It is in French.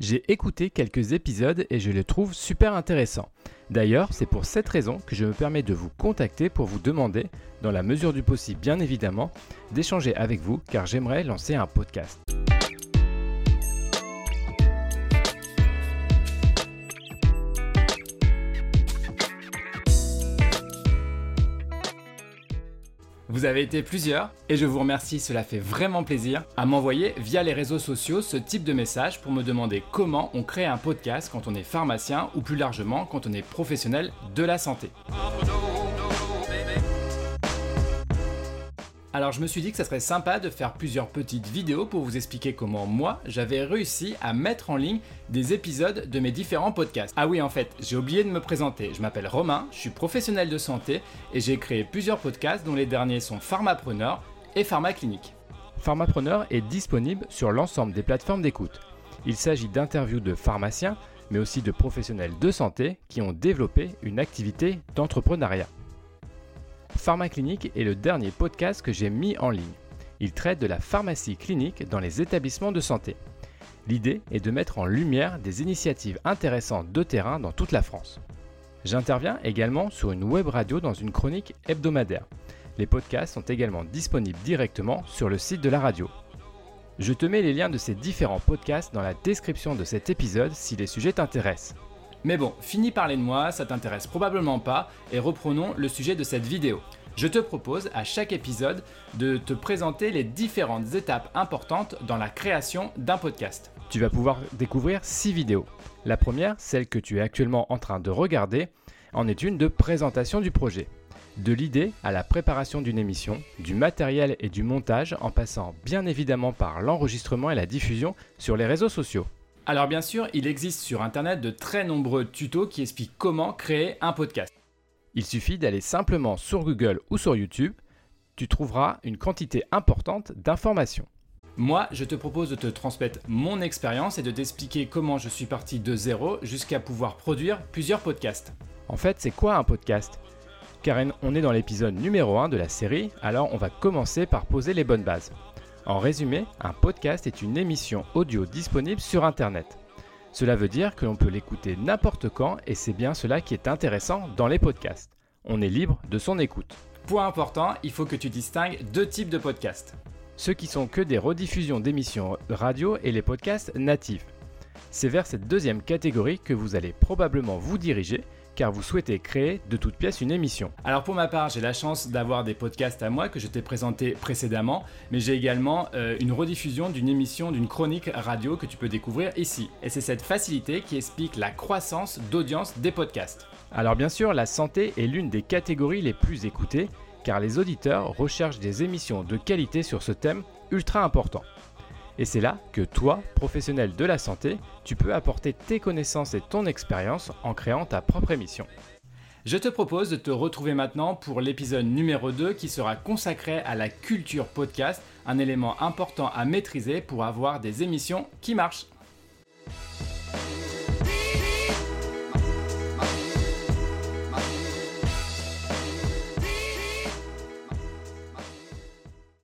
J'ai écouté quelques épisodes et je les trouve super intéressants. D'ailleurs, c'est pour cette raison que je me permets de vous contacter pour vous demander, dans la mesure du possible bien évidemment, d'échanger avec vous car j'aimerais lancer un podcast. Vous avez été plusieurs et je vous remercie, cela fait vraiment plaisir, à m'envoyer via les réseaux sociaux ce type de message pour me demander comment on crée un podcast quand on est pharmacien ou plus largement quand on est professionnel de la santé. Alors je me suis dit que ça serait sympa de faire plusieurs petites vidéos pour vous expliquer comment moi j'avais réussi à mettre en ligne des épisodes de mes différents podcasts. Ah oui en fait, j'ai oublié de me présenter. Je m'appelle Romain, je suis professionnel de santé et j'ai créé plusieurs podcasts dont les derniers sont Pharmapreneur et Pharmaclinique. Pharmapreneur est disponible sur l'ensemble des plateformes d'écoute. Il s'agit d'interviews de pharmaciens mais aussi de professionnels de santé qui ont développé une activité d'entrepreneuriat. Pharmaclinique est le dernier podcast que j'ai mis en ligne. Il traite de la pharmacie clinique dans les établissements de santé. L'idée est de mettre en lumière des initiatives intéressantes de terrain dans toute la France. J'interviens également sur une web radio dans une chronique hebdomadaire. Les podcasts sont également disponibles directement sur le site de la radio. Je te mets les liens de ces différents podcasts dans la description de cet épisode si les sujets t'intéressent. Mais bon, fini parler de moi, ça t'intéresse probablement pas, et reprenons le sujet de cette vidéo. Je te propose à chaque épisode de te présenter les différentes étapes importantes dans la création d'un podcast. Tu vas pouvoir découvrir 6 vidéos. La première, celle que tu es actuellement en train de regarder, en est une de présentation du projet. De l'idée à la préparation d'une émission, du matériel et du montage en passant bien évidemment par l'enregistrement et la diffusion sur les réseaux sociaux. Alors bien sûr, il existe sur Internet de très nombreux tutos qui expliquent comment créer un podcast. Il suffit d'aller simplement sur Google ou sur YouTube, tu trouveras une quantité importante d'informations. Moi, je te propose de te transmettre mon expérience et de t'expliquer comment je suis parti de zéro jusqu'à pouvoir produire plusieurs podcasts. En fait, c'est quoi un podcast? Car on est dans l'épisode numéro 1 de la série, alors on va commencer par poser les bonnes bases. En résumé, un podcast est une émission audio disponible sur Internet. Cela veut dire que l'on peut l'écouter n'importe quand et c'est bien cela qui est intéressant dans les podcasts. On est libre de son écoute. Point important, il faut que tu distingues deux types de podcasts. Ceux qui sont que des rediffusions d'émissions radio et les podcasts natifs. C'est vers cette deuxième catégorie que vous allez probablement vous diriger car vous souhaitez créer de toute pièce une émission. Alors pour ma part, j'ai la chance d'avoir des podcasts à moi que je t'ai présenté précédemment, mais j'ai également euh, une rediffusion d'une émission, d'une chronique radio que tu peux découvrir ici. Et c'est cette facilité qui explique la croissance d'audience des podcasts. Alors bien sûr, la santé est l'une des catégories les plus écoutées, car les auditeurs recherchent des émissions de qualité sur ce thème ultra important. Et c'est là que toi, professionnel de la santé, tu peux apporter tes connaissances et ton expérience en créant ta propre émission. Je te propose de te retrouver maintenant pour l'épisode numéro 2 qui sera consacré à la culture podcast, un élément important à maîtriser pour avoir des émissions qui marchent.